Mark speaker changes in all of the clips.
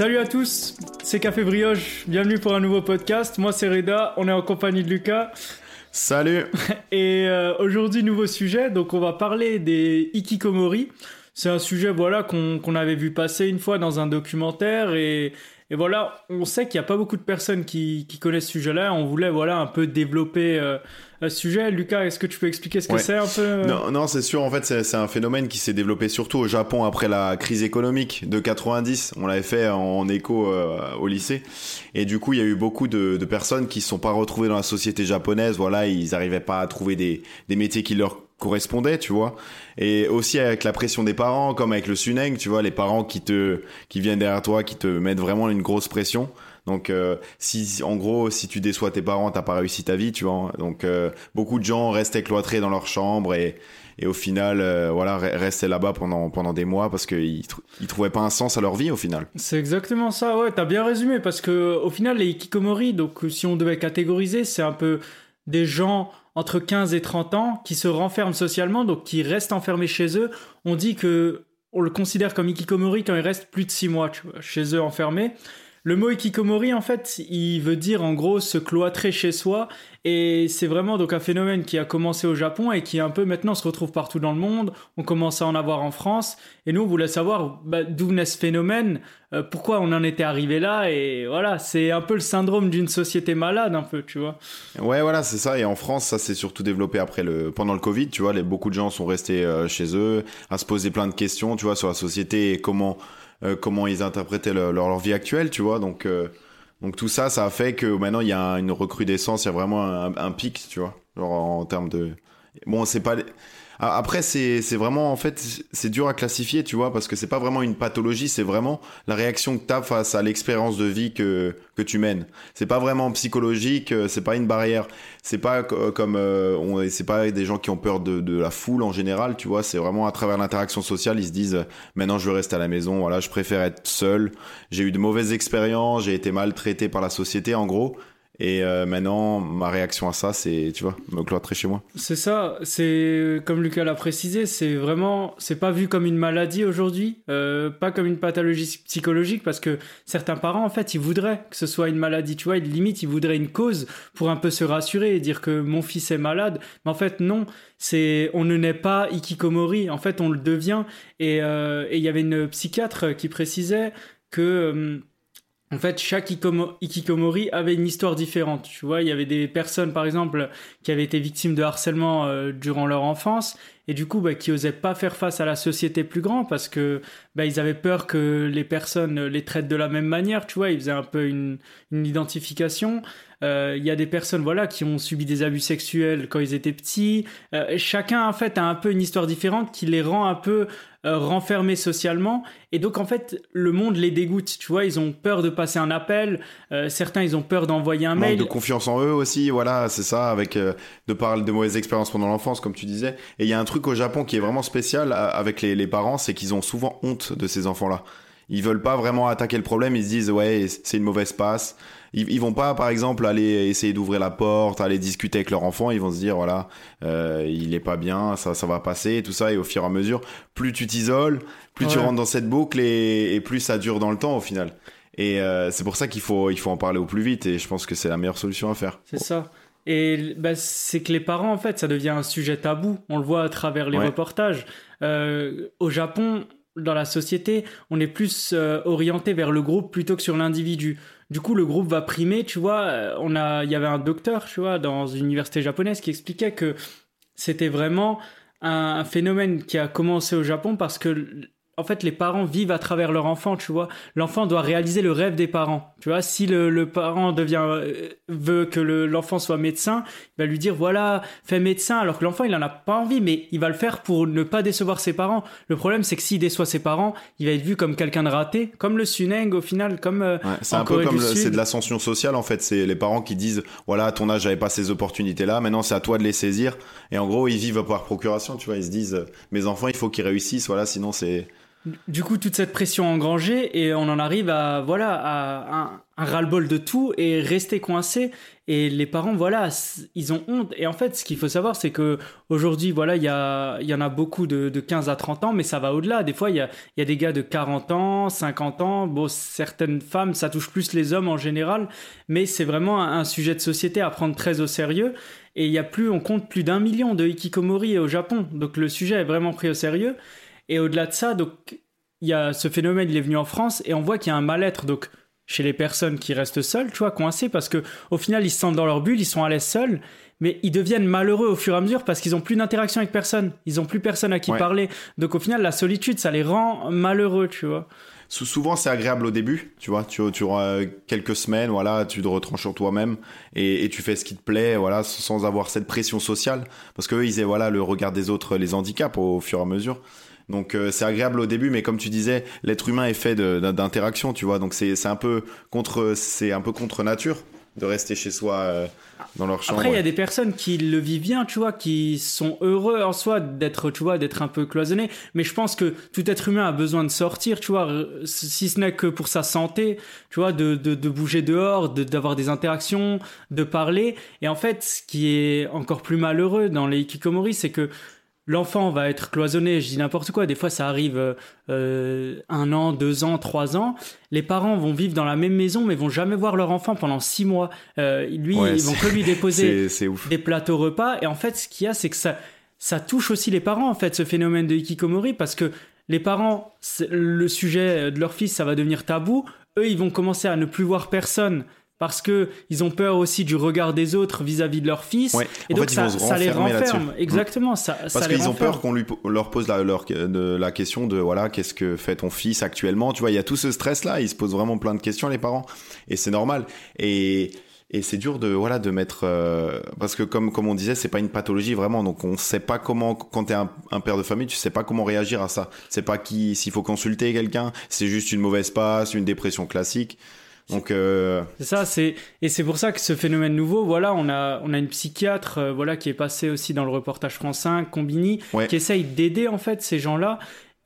Speaker 1: Salut à tous, c'est Café Brioche, bienvenue pour un nouveau podcast. Moi c'est Reda, on est en compagnie de Lucas.
Speaker 2: Salut
Speaker 1: Et euh, aujourd'hui nouveau sujet, donc on va parler des Ikikomori. C'est un sujet voilà qu'on avait vu passer une fois dans un documentaire et, et voilà, on sait qu'il n'y a pas beaucoup de personnes qui, qui connaissent ce sujet-là. On voulait voilà un peu développer euh, ce sujet. Lucas, est-ce que tu peux expliquer ce que c'est un peu euh
Speaker 2: Non, non c'est sûr. En fait, c'est un phénomène qui s'est développé surtout au Japon après la crise économique de 90. On l'avait fait en écho euh, au lycée. Et du coup, il y a eu beaucoup de, de personnes qui ne sont pas retrouvées dans la société japonaise. Voilà, ils n'arrivaient pas à trouver des, des métiers qui leur correspondaient, tu vois. Et aussi avec la pression des parents, comme avec le suneng, tu vois, les parents qui te, qui viennent derrière toi, qui te mettent vraiment une grosse pression. Donc, euh, si en gros, si tu déçois tes parents, t'as pas réussi ta vie, tu vois. Donc, euh, beaucoup de gens restaient cloîtrés dans leur chambre et, et au final, euh, voilà, restaient là-bas pendant pendant des mois parce qu'ils ils trouvaient pas un sens à leur vie au final.
Speaker 1: C'est exactement ça. Ouais, t'as bien résumé parce que au final, les hikikomori, donc si on devait catégoriser, c'est un peu des gens entre 15 et 30 ans qui se renferment socialement, donc qui restent enfermés chez eux. On dit que on le considère comme hikikomori quand ils restent plus de 6 mois chez eux enfermés. Le mot ikikomori, en fait, il veut dire en gros se cloîtrer chez soi. Et c'est vraiment donc un phénomène qui a commencé au Japon et qui un peu maintenant se retrouve partout dans le monde. On commence à en avoir en France. Et nous, on voulait savoir bah, d'où venait ce phénomène, euh, pourquoi on en était arrivé là. Et voilà, c'est un peu le syndrome d'une société malade, un peu, tu vois.
Speaker 2: Ouais, voilà, c'est ça. Et en France, ça s'est surtout développé après le, pendant le Covid, tu vois. Beaucoup de gens sont restés euh, chez eux à se poser plein de questions, tu vois, sur la société et comment comment ils interprétaient leur, leur, vie actuelle, tu vois. Donc, euh, donc tout ça, ça a fait que maintenant il y a une recrudescence, il y a vraiment un, un pic, tu vois, genre en, en termes de. Bon, c'est pas après, c'est vraiment, en fait, c'est dur à classifier, tu vois, parce que c'est pas vraiment une pathologie, c'est vraiment la réaction que tu as face à l'expérience de vie que, que tu mènes. C'est pas vraiment psychologique, euh, c'est pas une barrière. C'est pas comme, euh, c'est pas des gens qui ont peur de, de la foule en général, tu vois, c'est vraiment à travers l'interaction sociale, ils se disent, maintenant je veux rester à la maison, voilà, je préfère être seul. J'ai eu de mauvaises expériences, j'ai été maltraité par la société, en gros. Et euh, maintenant, ma réaction à ça, c'est, tu vois, me cloîtrer chez moi.
Speaker 1: C'est ça. C'est comme Lucas l'a précisé, c'est vraiment, c'est pas vu comme une maladie aujourd'hui, euh, pas comme une pathologie psychologique, parce que certains parents, en fait, ils voudraient que ce soit une maladie. Tu vois, limite, ils voudraient une cause pour un peu se rassurer et dire que mon fils est malade. Mais en fait, non. C'est, on ne naît pas ikikomori. En fait, on le devient. Et euh, il y avait une psychiatre qui précisait que euh, en fait, chaque Ikikomori avait une histoire différente. Tu vois, il y avait des personnes, par exemple, qui avaient été victimes de harcèlement euh, durant leur enfance et du coup, bah, qui osaient pas faire face à la société plus grande parce que bah, ils avaient peur que les personnes les traitent de la même manière. Tu vois, ils faisaient un peu une, une identification. Euh, il y a des personnes, voilà, qui ont subi des abus sexuels quand ils étaient petits. Euh, chacun, en fait, a un peu une histoire différente qui les rend un peu euh, renfermés socialement. Et donc, en fait, le monde les dégoûte. Tu vois, ils ont peur de passer un appel. Euh, certains, ils ont peur d'envoyer un mail.
Speaker 2: de confiance en eux aussi. Voilà, c'est ça, avec euh, de parler de mauvaises expériences pendant l'enfance, comme tu disais. Et il y a un truc au Japon qui est vraiment spécial avec les, les parents, c'est qu'ils ont souvent honte de ces enfants-là. Ils veulent pas vraiment attaquer le problème. Ils se disent, ouais, c'est une mauvaise passe ils, ils vont pas, par exemple, aller essayer d'ouvrir la porte, aller discuter avec leur enfant. Ils vont se dire, voilà, euh, il est pas bien, ça, ça va passer, et tout ça. Et au fur et à mesure, plus tu t'isoles, plus tu rentres dans cette boucle, et, et, plus ça dure dans le temps au final. Et euh, c'est pour ça qu'il faut, il faut en parler au plus vite. Et je pense que c'est la meilleure solution à faire.
Speaker 1: C'est ça. Et bah, c'est que les parents, en fait, ça devient un sujet tabou. On le voit à travers les reportages. Euh, au Japon, dans la société, on est plus euh, orienté vers le groupe plutôt que sur l'individu. Du coup, le groupe va primer, tu vois. Euh, on a, il y avait un docteur, tu vois, dans une université japonaise qui expliquait que c'était vraiment un phénomène qui a commencé au Japon parce que en fait, les parents vivent à travers leur enfant, tu vois. L'enfant doit réaliser le rêve des parents. Tu vois, si le, parent devient euh, veut que l'enfant soit médecin, il va lui dire voilà, fais médecin, alors que l'enfant il en a pas envie, mais il va le faire pour ne pas décevoir ses parents. Le problème, c'est que s'il déçoit ses parents, il va être vu comme quelqu'un de raté, comme le suneng au final, comme euh,
Speaker 2: c'est un peu comme c'est de l'ascension sociale en fait. C'est les parents qui disent voilà, à ton âge j'avais pas ces opportunités là, maintenant c'est à toi de les saisir. Et en gros, ils vivent par procuration, tu vois. Ils se disent mes enfants, il faut qu'ils réussissent, voilà, sinon c'est
Speaker 1: du coup, toute cette pression engrangée et on en arrive à voilà à un, ras-le-bol de tout et rester coincé. Et les parents, voilà, ils ont honte. Et en fait, ce qu'il faut savoir, c'est que aujourd'hui, voilà, il y, en a beaucoup de, de 15 à 30 ans, mais ça va au-delà. Des fois, il y a, y a des gars de 40 ans, 50 ans. Bon, certaines femmes, ça touche plus les hommes en général, mais c'est vraiment un, un sujet de société à prendre très au sérieux. Et il y a plus, on compte plus d'un million de hikikomori au Japon. Donc le sujet est vraiment pris au sérieux. Et au-delà de ça, donc il y a ce phénomène, il est venu en France et on voit qu'il y a un mal-être donc chez les personnes qui restent seules, tu vois, coincées parce que au final ils se sentent dans leur bulle, ils sont à l'aise seuls, mais ils deviennent malheureux au fur et à mesure parce qu'ils ont plus d'interaction avec personne, ils ont plus personne à qui
Speaker 2: Ouais.
Speaker 1: parler. Donc au final la solitude ça les rend malheureux, tu vois.
Speaker 2: Sou- Souvent, c'est agréable au début, tu vois. Tu, tu auras quelques semaines, voilà, tu te retranches sur toi-même et, et tu fais ce qui te plaît, voilà, sans avoir cette pression sociale. Parce que eux, ils aient, voilà, le regard des autres les handicaps au, au fur et à mesure. Donc, euh, c'est agréable au début, mais comme tu disais, l'être humain est fait de- d'in- d'interaction, tu vois. Donc, c'est un peu contre, c'est un peu contre nature de rester chez soi euh, dans leur chambre.
Speaker 1: Après, il y a des personnes qui le vivent bien, tu vois, qui sont heureux en soi d'être, tu vois, d'être un peu cloisonné. Mais je pense que tout être humain a besoin de sortir, tu vois, si ce n'est que pour sa santé, tu vois, de, de, de bouger dehors, de- d'avoir des interactions, de parler. Et en fait, ce qui est encore plus malheureux dans les hikikomori, c'est que l'enfant va être cloisonné, je dis n'importe quoi, des fois ça arrive euh, euh, un an, deux ans, trois ans. Les parents vont vivre dans la même maison mais vont jamais voir leur enfant pendant six mois. Euh, lui,
Speaker 2: Ouais,
Speaker 1: ils vont que lui déposer
Speaker 2: C'est c'est ouf.
Speaker 1: des plateaux repas. Et en fait, ce qu'il y a, c'est que ça, ça touche aussi les parents, en fait, ce phénomène de hikikomori, parce que les parents, le sujet de leur fils, ça va devenir tabou. Eux, ils vont commencer à ne plus voir personne parce que ils ont peur aussi du regard des autres vis-à-vis de leur fils.
Speaker 2: Ouais.
Speaker 1: Et
Speaker 2: En
Speaker 1: donc
Speaker 2: fait,
Speaker 1: ça, ça les renferme. Exactement, ça, ça
Speaker 2: Parce qu'ils ont peur qu'on leur pose la, leur- de la question de voilà qu'est-ce que fait ton fils actuellement? Tu vois il y a tout ce stress là ils se posent vraiment plein de questions les parents. Et c'est normal. Et et c'est dur de voilà de mettre euh, parce que comme comme on disait c'est pas une pathologie vraiment. Donc on sait pas comment quand t'es un, un père de famille tu sais pas comment réagir à ça. C'est pas qui s'il faut consulter quelqu'un c'est juste une mauvaise passe une dépression classique donc euh,
Speaker 1: C'est ça, c'est et c'est pour ça que ce phénomène nouveau, voilà, on a on a une psychiatre, euh, voilà, qui est passée aussi dans le reportage France 5, Combini,
Speaker 2: Ouais.
Speaker 1: qui essaye d'aider en fait ces gens-là.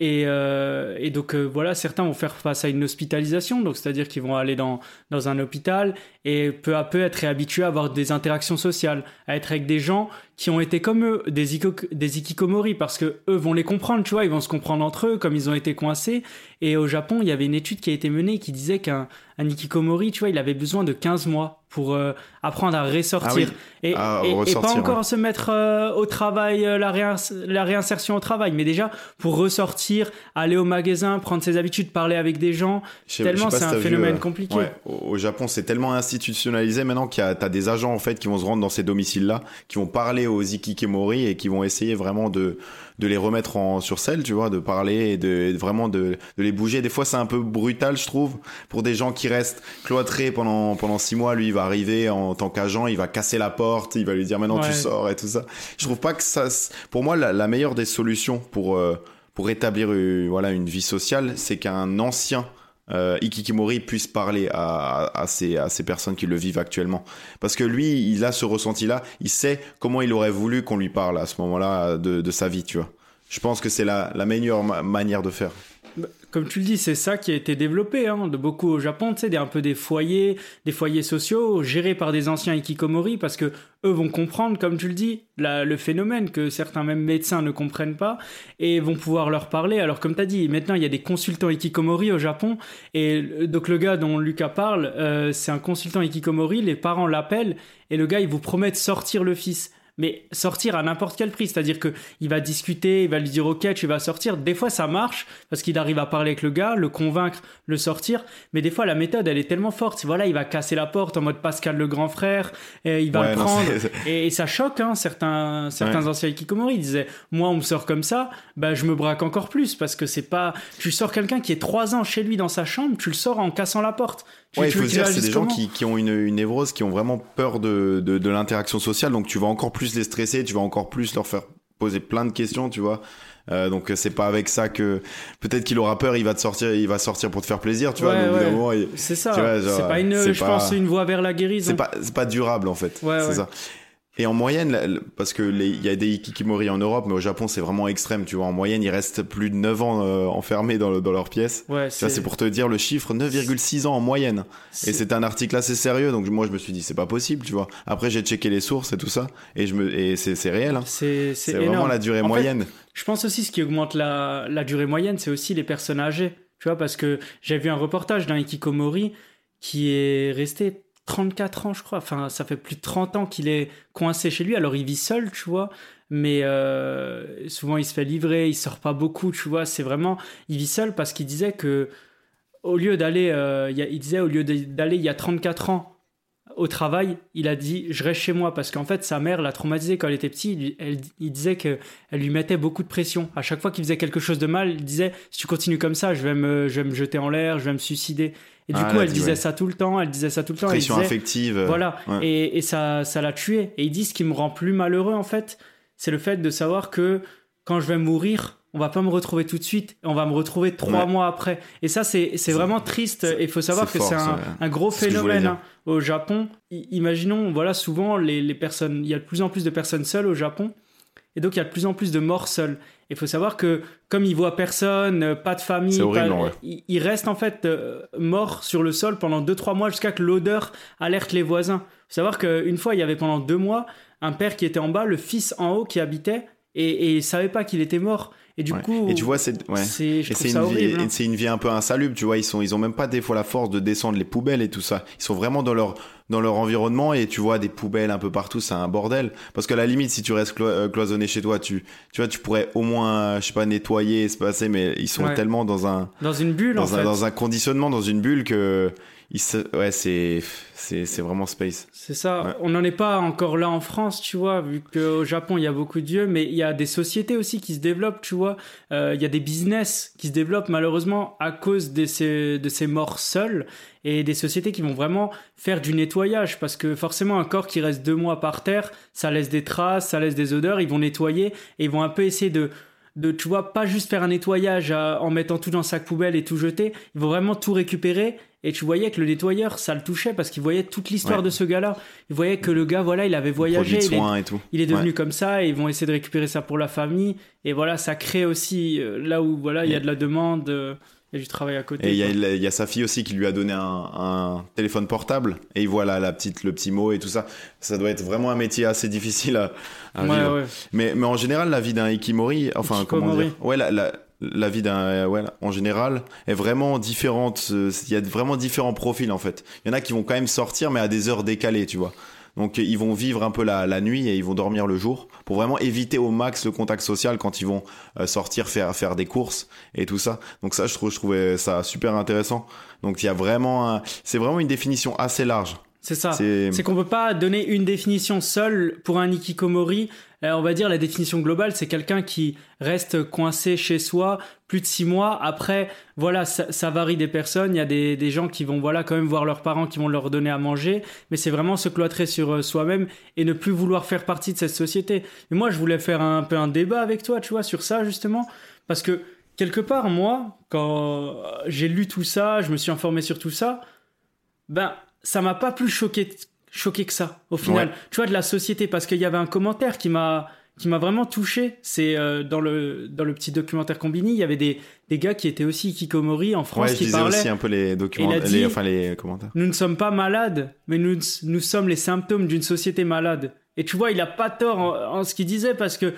Speaker 1: Et, euh, et donc euh, voilà, certains vont faire face à une hospitalisation, donc c'est-à-dire qu'ils vont aller dans dans un hôpital et peu à peu être réhabitués à avoir des interactions sociales, à être avec des gens qui ont été comme eux, des, des ikikomori, parce que eux vont les comprendre, tu vois, ils vont se comprendre entre eux, comme ils ont été coincés. Et au Japon, il y avait une étude qui a été menée qui disait qu'un un ikikomori, tu vois, il avait besoin de 15 mois pour euh, apprendre à ressortir.
Speaker 2: Ah oui,
Speaker 1: et,
Speaker 2: à
Speaker 1: et- et
Speaker 2: ressortir,
Speaker 1: pas encore
Speaker 2: ouais.
Speaker 1: à se mettre euh, au travail, euh, la, réins- la réinsertion au travail, mais déjà pour ressortir, aller au magasin, prendre ses habitudes, parler avec des gens.
Speaker 2: Je sais-
Speaker 1: Tellement c'est
Speaker 2: si
Speaker 1: un
Speaker 2: vu,
Speaker 1: phénomène compliqué.
Speaker 2: ouais, au, Japon, c'est tellement institutionnalisé maintenant qu'il y a t'as des agents en fait qui vont se rendre dans ces domiciles-là, qui vont parler aux ikikemori et qui vont essayer vraiment de de les remettre en sur selle, tu vois, de parler et de et vraiment de, de les bouger. Des fois, c'est un peu brutal, je trouve, pour des gens qui restent cloîtrés pendant pendant six mois. Lui, il va arriver en tant qu'agent, il va casser la porte, il va lui dire maintenant
Speaker 1: Ouais.
Speaker 2: tu sors et tout ça. Je trouve pas que ça. Pour moi, la, la meilleure des solutions pour euh, pour établir euh, voilà une vie sociale, c'est qu'un ancien euh, Ikikimori puisse parler à, à, à ces, à ces personnes qui le vivent actuellement. Parce que lui, il a ce ressenti-là, il sait comment il aurait voulu qu'on lui parle à ce moment-là de, de sa vie, tu vois. Je pense que c'est la, la meilleure ma- manière de faire.
Speaker 1: Bah, Comme tu le dis, c'est ça qui a été développé hein, de beaucoup au Japon, tu sais, un peu des foyers, des foyers sociaux gérés par des anciens ikikomori parce que eux vont comprendre, comme tu le dis, le phénomène que certains même médecins ne comprennent pas et vont pouvoir leur parler. Alors comme tu as dit, maintenant il y a des consultants ikikomori au Japon et donc le gars dont Lucas parle, euh, c'est un consultant ikikomori, les parents l'appellent et le gars il vous promet de sortir le fils. Mais sortir à n'importe quel prix, c'est-à-dire que il va discuter, il va lui dire ok, tu vas sortir. Des fois ça marche parce qu'il arrive à parler avec le gars, le convaincre, le sortir. Mais des fois la méthode elle est tellement forte, voilà, il va casser la porte en mode Pascal le grand frère, et il va
Speaker 2: Ouais,
Speaker 1: le prendre. Et, et ça choque hein, certains certains
Speaker 2: Ouais.
Speaker 1: anciens Ikikomori. Ils disaient moi on me sort comme ça, bah je me braque encore plus parce que c'est pas. Tu sors quelqu'un qui est trois ans chez lui dans sa chambre, tu le sors en cassant la porte.
Speaker 2: Ouais, il faut dire, c'est des gens qui, qui ont une, une névrose, qui ont vraiment peur de, de, de l'interaction sociale, donc tu vas encore plus les stresser, tu vas encore plus leur faire poser plein de questions, tu vois. Euh, donc c'est pas avec ça que peut-être qu'il aura peur, il va te sortir, il va sortir pour te faire plaisir, tu vois.
Speaker 1: Ouais,
Speaker 2: il-
Speaker 1: C'est ça. C'est pas une, je
Speaker 2: pas-
Speaker 1: pense, une voie vers la guérison.
Speaker 2: c'est pas c'est pas durable en fait.
Speaker 1: Ouais,
Speaker 2: c'est ça. Et en moyenne, parce que il y a des Ikikimori en Europe, mais au Japon c'est vraiment extrême, tu vois. En moyenne, ils restent plus de 9 ans euh, enfermés dans, dans leur pièce.
Speaker 1: Ouais,
Speaker 2: c'est pour te dire le chiffre 9,6 ans en moyenne. Et c'est un article assez sérieux, donc moi je me suis dit c'est pas possible, tu vois. Après j'ai checké les sources et tout ça, et je me et c'est réel. Hein.
Speaker 1: C'est
Speaker 2: vraiment la durée moyenne.
Speaker 1: je pense aussi ce qui augmente la, la durée moyenne, c'est aussi les personnes âgées, tu vois, parce que j'ai vu un reportage d'un Ikikomori qui est resté 34 ans, je crois. Enfin, ça fait plus de 30 ans qu'il est coincé chez lui. Alors, il vit seul, tu vois. Mais euh, souvent, il se fait livrer, il sort pas beaucoup, tu vois. C'est vraiment. Il vit seul parce qu'il disait que, au lieu d'aller. Euh, il disait, au lieu d'aller il y a 34 ans au travail, il a dit je reste chez moi parce qu'en fait sa mère l'a traumatisé quand elle était petite. Il, il disait que elle lui mettait beaucoup de pression. À chaque fois qu'il faisait quelque chose de mal, il disait si tu continues comme ça, je vais me, je vais me jeter en l'air, je vais me suicider. Et du ah, coup, elle disait ça tout le temps, elle disait ça tout le temps.
Speaker 2: Pression affective.
Speaker 1: Voilà. Et, et, ça, ça l'a tué. Et il dit ce qui me rend plus malheureux en fait, c'est le fait de savoir que quand je vais mourir, on va pas me retrouver tout de suite, on va me retrouver trois mois après. Et ça, c'est vraiment triste. Et il faut savoir que c'est un, un, gros phénomène hein. au Japon. imaginons, voilà, souvent les, les personnes, il y a de plus en plus de personnes seules au Japon. Et donc, il y a de plus en plus de morts seuls. Il faut savoir que, comme ils voient personne, pas de famille, ils, restent en fait euh, morts sur le sol pendant 2-3 mois jusqu'à que l'odeur alerte les voisins. Il faut savoir qu'une fois, il y avait pendant deux mois un père qui était en bas, le fils en haut qui habitait, et, et il savait pas qu'il était mort. Et du coup,
Speaker 2: et tu vois, c'est ouais. c'est une, vie, hein. c'est une vie un peu insalubre, tu vois. Ils sont, ils ont même pas des fois la force de descendre les poubelles et tout ça. Ils sont vraiment dans leur dans leur environnement et tu vois des poubelles un peu partout, c'est un bordel. Parce qu'à la limite, si tu restes euh, cloisonné chez toi, tu tu vois, tu pourrais au moins, je sais pas, nettoyer, se passer, mais ils sont tellement dans un
Speaker 1: dans une bulle,
Speaker 2: dans
Speaker 1: en
Speaker 2: un,
Speaker 1: fait.
Speaker 2: dans un conditionnement, dans une bulle que ouais, c'est, c'est, vraiment space.
Speaker 1: C'est ça. On n'en est pas encore là en France, tu vois, vu qu'au Japon, il y a beaucoup de dieux, mais il y a des sociétés aussi qui se développent, tu vois. Euh, il y a des business qui se développent, malheureusement, à cause de ces, de ces morts seuls et des sociétés qui vont vraiment faire du nettoyage parce que forcément, un corps qui reste deux mois par terre, ça laisse des traces, ça laisse des odeurs, ils vont nettoyer et ils vont un peu essayer de de, tu vois, pas juste faire un nettoyage en mettant tout dans sa poubelle et tout jeter. Ils vont vraiment tout récupérer et tu voyais que le nettoyeur, ça le touchait parce qu'il voyait toute l'histoire de ce gars-là. Il voyait que le gars, voilà, il avait voyagé.
Speaker 2: Il
Speaker 1: est,
Speaker 2: et tout.
Speaker 1: il est devenu comme ça et ils vont essayer de récupérer ça pour la famille. Et voilà, ça crée aussi euh, là où voilà, il y a de la demande. Euh, il y a du travail à côté.
Speaker 2: Et il y, a sa fille aussi qui lui a donné un, téléphone portable et il voit la petite, le petit mot et tout ça. Ça doit être vraiment un métier assez difficile à, vivre. Mais, mais en général, la vie d'un Ikimori, enfin, comment dire? Ouais, la, la, la vie d'un euh, ouais, en général est vraiment différente euh, il y a vraiment différents profils en fait il y en a qui vont quand même sortir mais à des heures décalées tu vois donc ils vont vivre un peu la, la nuit et ils vont dormir le jour pour vraiment éviter au max le contact social quand ils vont euh, sortir faire faire des courses et tout ça donc ça je trouve je trouvais ça super intéressant donc il y a vraiment c'est vraiment une définition assez large
Speaker 1: c'est ça. C'est qu'on peut pas donner une définition seule pour un ikikomori. Euh, on va dire la définition globale, c'est quelqu'un qui reste coincé chez soi plus de six mois. Après, voilà, ça, varie des personnes. Il y a des, gens qui vont, voilà, quand même voir leurs parents, qui vont leur donner à manger. Mais c'est vraiment se cloîtrer sur euh, soi-même et ne plus vouloir faire partie de cette société. Et moi, je voulais faire un peu un débat avec toi, tu vois, sur ça justement, parce que quelque part, moi, quand j'ai lu tout ça, je me suis informé sur tout ça, ben ça m'a pas plus choqué, choqué que ça, au final. Tu vois, de la société, parce qu'il y avait un commentaire qui m'a qui m'a vraiment touché, c'est euh, dans le dans le petit documentaire Combini, il y avait des, des gars qui étaient aussi Kikomori en France
Speaker 2: ouais,
Speaker 1: qui
Speaker 2: je
Speaker 1: parlaient.
Speaker 2: aussi un peu les documents, les, enfin les commentaires.
Speaker 1: Nous ne sommes pas malades, mais nous nous sommes les symptômes d'une société malade. Et tu vois, il a pas tort en, en ce qu'il disait parce que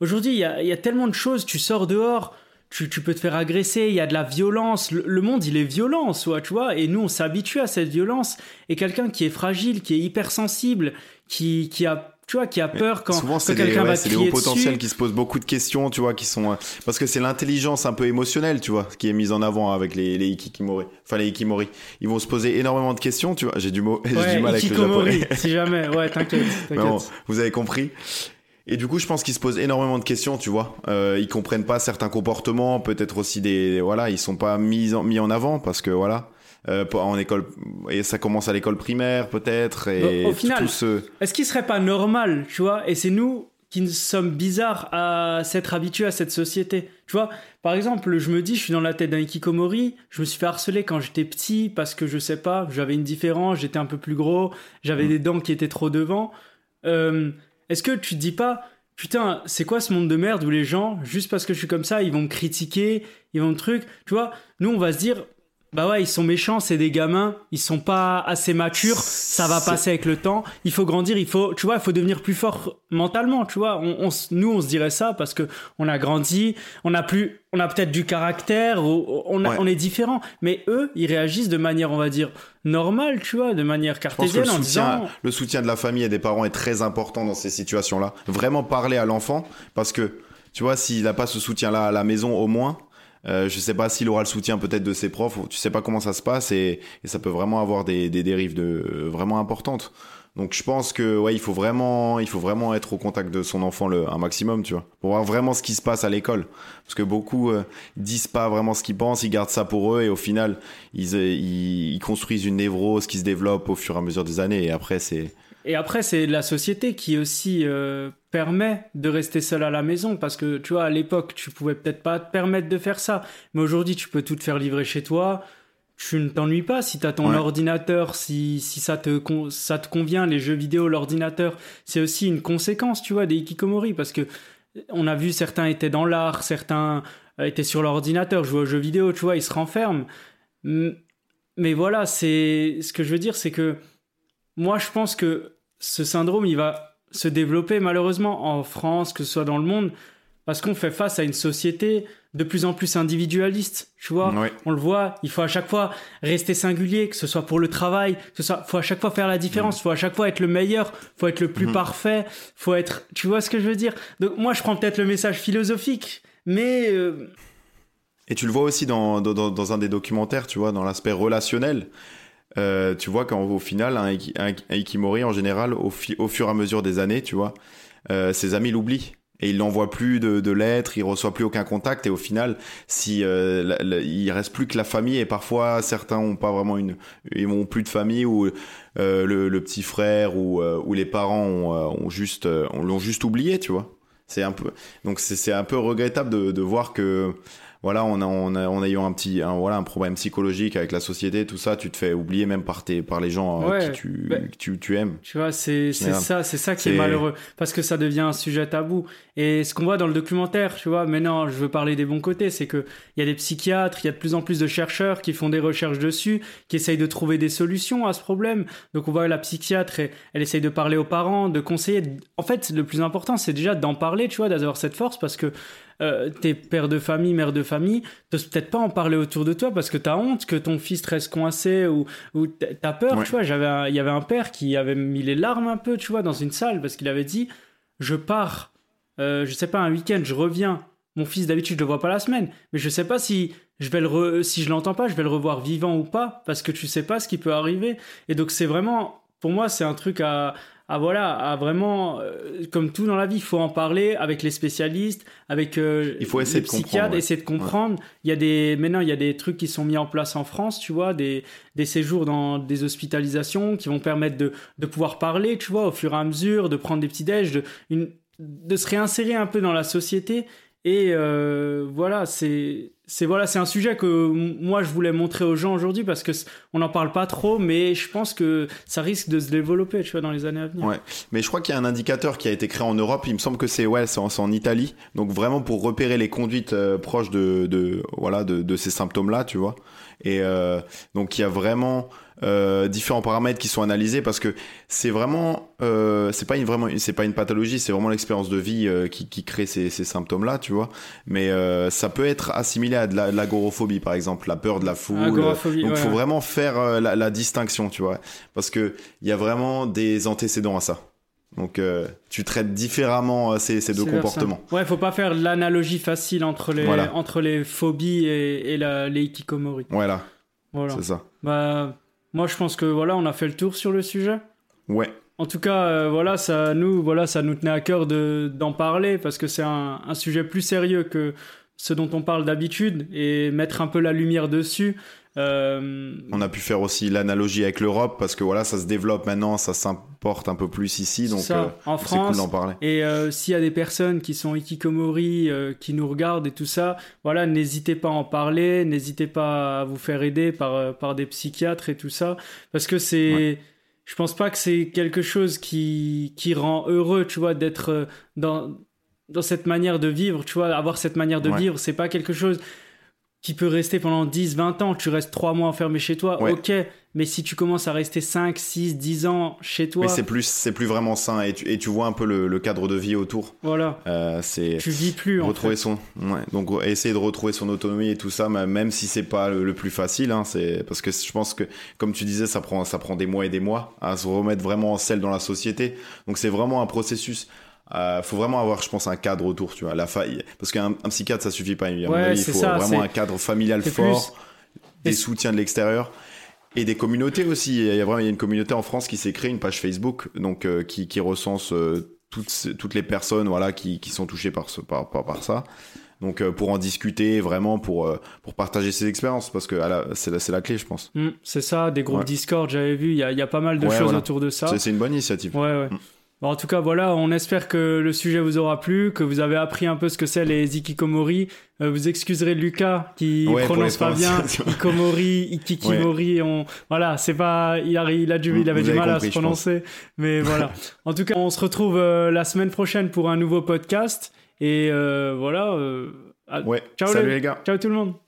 Speaker 1: aujourd'hui il y a, il y a tellement de choses. Tu sors dehors, tu, peux te faire agresser, il y a de la violence. Le, monde, il est violent en soi, tu vois. Et nous, on s'habitue à cette violence. Et quelqu'un qui est fragile, qui est hypersensible, qui, qui a tu vois, qui a peur quand,
Speaker 2: souvent,
Speaker 1: quand quelqu'un va
Speaker 2: c'est des hauts potentiels qui se posent beaucoup de questions, tu vois, qui sont euh, parce que c'est l'intelligence un peu émotionnelle, tu vois, qui est mise en avant avec les les ikikimori. Enfin les ikimori, ils vont se poser énormément de questions, tu vois. J'ai du mot, j'ai du mal avec le japonais.
Speaker 1: si jamais, ouais, t'inquiète. Bon,
Speaker 2: vous avez compris. Et du coup, je pense qu'ils se posent énormément de questions, tu vois. Euh, ils comprennent pas certains comportements, peut-être aussi des, voilà, ils sont pas mis en, mis en avant parce que voilà, euh, en école et ça commence à l'école primaire peut-être et
Speaker 1: au final, est-ce qu'il serait pas normal, tu vois Et c'est nous qui sommes bizarres à s'être habitués à cette société. Tu vois, par exemple, je me dis, je suis dans la tête d'un Ikikomori, je me suis fait harceler quand j'étais petit parce que je sais pas, j'avais une différence, j'étais un peu plus gros, j'avais mm. des dents qui étaient trop devant est-ce que tu te dis pas, putain, c'est quoi ce monde de merde où les gens, juste parce que je suis comme ça, ils vont me critiquer, ils vont me truc, tu vois, nous on va se dire, bah ouais, ils sont méchants, c'est des gamins, ils sont pas assez matures, ça va passer avec le temps, il faut grandir, il faut, tu vois, il faut devenir plus fort mentalement, tu vois. On, nous, on se dirait ça parce que on a grandi, on a plus, on a peut-être du caractère, on, on est différent, mais eux, ils réagissent de manière, on va dire, normale, tu vois, de manière cartésienne
Speaker 2: le
Speaker 1: en
Speaker 2: soutien,
Speaker 1: disant...
Speaker 2: Le soutien de la famille et des parents est très important dans ces situations-là. Vraiment parler à l'enfant, parce que, tu vois, s'il n'a pas ce soutien-là à la maison, au moins, euh, je sais pas s'il aura le soutien peut-être de ses profs. Tu sais pas comment ça se passe et, et ça peut vraiment avoir des, des dérives de vraiment importantes. Donc je pense que ouais, il faut vraiment, il faut vraiment être au contact de son enfant le un maximum, tu vois, pour voir vraiment ce qui se passe à l'école. Parce que beaucoup euh, disent pas vraiment ce qu'ils pensent, ils gardent ça pour eux et au final ils, euh, ils, ils construisent une névrose qui se développe au fur et à mesure des années et après c'est
Speaker 1: et après, c'est la société qui aussi euh, permet de rester seul à la maison parce que tu vois, à l'époque, tu pouvais peut-être pas te permettre de faire ça, mais aujourd'hui, tu peux tout te faire livrer chez toi. Tu ne t'ennuies pas si tu as ton ordinateur, si, si ça, te, ça te convient, les jeux vidéo, l'ordinateur. C'est aussi une conséquence, tu vois, des Ikikomori parce que on a vu certains étaient dans l'art, certains euh, étaient sur l'ordinateur, jouaient aux jeux vidéo, tu vois, ils se renferment. Mais voilà, c'est ce que je veux dire, c'est que moi, je pense que ce syndrome, il va se développer malheureusement en France, que ce soit dans le monde, parce qu'on fait face à une société de plus en plus individualiste, tu vois. On le voit, il faut à chaque fois rester singulier, que ce soit pour le travail, que ce soit, faut à chaque fois faire la différence, il faut à chaque fois être le meilleur, faut être le plus mhm. parfait, faut être, tu vois ce que je veux dire. Donc moi, je prends peut-être le message philosophique, mais euh,
Speaker 2: et tu le vois aussi dans, dans, dans un des documentaires, tu vois, dans l'aspect relationnel. Euh, tu vois qu'au final, un, Ikimori, en général, au, au, fur et à mesure des années, tu vois, euh, ses amis l'oublient. Et il n'envoie plus de, de, lettres, il reçoit plus aucun contact. Et au final, si euh, il reste plus que la famille, et parfois certains ont pas vraiment une, ils ont plus de famille ou euh, le, le, petit frère ou, euh, ou les parents ont, ont juste, on l'ont juste oublié, tu vois. C'est un peu, donc c'est un peu regrettable de, de voir que voilà, on a, on a, on a eu un petit, un, voilà, un problème psychologique avec la société, tout ça, tu te fais oublier même par tes, par les gens euh, qui tu, bah, tu, tu, aimes.
Speaker 1: Tu vois, c'est, c'est ça, c'est ça qui est... malheureux, parce que ça devient un sujet tabou. Et ce qu'on voit dans le documentaire, tu vois, maintenant, je veux parler des bons côtés, c'est que il y a des psychiatres, il y a de plus en plus de chercheurs qui font des recherches dessus, qui essayent de trouver des solutions à ce problème. Donc on voit la psychiatre, elle, elle essaye de parler aux parents, de conseiller. En fait, le plus important, c'est déjà d'en parler, tu vois, d'avoir cette force, parce que euh, t'es père de famille, mère de famille, t'oses peut-être pas en parler autour de toi parce que t'as honte que ton fils reste coincé ou, ou t'as peur, tu vois. J'avais, il y avait un père qui avait mis les larmes un peu, tu vois, dans une salle parce qu'il avait dit, je pars, euh, je sais pas, un week-end, je reviens. Mon fils d'habitude je le vois pas la semaine, mais je sais pas si je vais le si je l'entends pas, je vais le revoir vivant ou pas parce que tu sais pas ce qui peut arriver. Et donc c'est vraiment, pour moi, c'est un truc à à voilà, à vraiment, euh, comme tout dans la vie, il faut en parler avec les spécialistes, avec euh,
Speaker 2: il faut essayer les psychiatres,
Speaker 1: essayer de comprendre. Il y a des, maintenant, il y a des trucs qui sont mis en place en France, tu vois, des, des séjours dans des hospitalisations qui vont permettre de, de pouvoir parler, tu vois, au fur et à mesure, de prendre des petits déj, de, une, de se réinsérer un peu dans la société. Et euh, voilà, c'est c'est voilà, c'est un sujet que moi je voulais montrer aux gens aujourd'hui parce que on n'en parle pas trop, mais je pense que ça risque de se développer, tu vois, dans les années à venir.
Speaker 2: Ouais, mais je crois qu'il y a un indicateur qui a été créé en Europe. Il me semble que c'est ouais, c'est en, Italie. Donc vraiment pour repérer les conduites euh, proches de, de voilà de, ces symptômes-là, tu vois. Et euh, donc il y a vraiment euh, différents paramètres qui sont analysés parce que c'est vraiment euh, c'est pas une vraiment c'est pas une pathologie c'est vraiment l'expérience de vie euh, qui, qui crée ces, ces symptômes là tu vois mais ça peut être assimilé à de l'agoraphobie par exemple la peur de la foule donc il faut vraiment faire la, la, distinction tu vois parce que il y a vraiment des antécédents à ça donc tu traites différemment ces, ces deux comportements.
Speaker 1: Ouais, faut pas faire l'analogie facile entre les entre les phobies et, et la, les hikikomori.
Speaker 2: Voilà. Voilà. C'est ça.
Speaker 1: Bah moi, je pense que voilà, on a fait le tour sur le sujet.
Speaker 2: Ouais.
Speaker 1: En tout cas, euh, voilà, ça nous, voilà, ça nous tenait à cœur de d'en parler parce que c'est un, un, sujet plus sérieux que ce dont on parle d'habitude et mettre un peu la lumière dessus.
Speaker 2: Euh... On a pu faire aussi l'analogie avec l'Europe parce que voilà, ça se développe maintenant, ça s'importe un peu plus ici, donc
Speaker 1: euh, en France.
Speaker 2: Cool d'en parler.
Speaker 1: Et euh, s'il y a des personnes qui sont ikikomori, euh, qui nous regardent et tout ça, voilà, n'hésitez pas à en parler, n'hésitez pas à vous faire aider par par des psychiatres et tout ça, parce que c'est je pense pas que c'est quelque chose qui, qui rend heureux, tu vois, d'être dans, dans cette manière de vivre, tu vois, avoir cette manière de vivre, c'est pas quelque chose qui peut rester pendant 10, 20 ans. Tu restes 3 mois enfermé chez toi, ok, mais si tu commences à rester 5, 6, 10 ans chez toi.
Speaker 2: Mais c'est plus, c'est plus vraiment sain et tu, et tu vois un peu le, le cadre de vie autour.
Speaker 1: Voilà.
Speaker 2: Euh, c'est.
Speaker 1: Tu vis plus.
Speaker 2: Retrouver
Speaker 1: en
Speaker 2: son. Ouais. Donc essayer de retrouver son autonomie et tout ça, même si c'est pas le, plus facile, hein, c'est parce que je pense que, comme tu disais, ça prend, ça prend des mois et des mois à se remettre vraiment en selle dans la société. Donc c'est vraiment un processus. Euh, faut vraiment avoir, je pense, un cadre autour, tu vois, la faille. Parce qu'un un psychiatre, ça suffit pas. Avis, il faut vraiment un cadre familial fort, des soutiens de l'extérieur et des communautés aussi. Il y a vraiment il y a une communauté en France qui s'est créée, une page Facebook, donc euh, qui, qui, recense euh, toutes, toutes les personnes voilà qui, qui sont touchées par, ce, par, par, ça. Donc euh, pour en discuter, vraiment pour pour partager ses expériences, parce que c'est la, la clé, je pense.
Speaker 1: Mmh, c'est ça, des groupes Discord, j'avais vu, il y a, y a, pas mal de choses autour de ça.
Speaker 2: C'est une bonne initiative.
Speaker 1: Ouais, ouais. Mmh en tout cas, voilà, on espère que le sujet vous aura plu, que vous avez appris un peu ce que c'est les ikikomori. Euh, vous excuserez Lucas qui prononce pas bien ikikomori, ikikimori. On... Voilà, c'est pas, il, a, il a du, il avait du mal à se prononcer, mais voilà. en tout cas, on se retrouve euh, la semaine prochaine pour un nouveau podcast. Et euh, voilà.
Speaker 2: ouais. Ciao Salut les gars.
Speaker 1: Ciao tout le monde.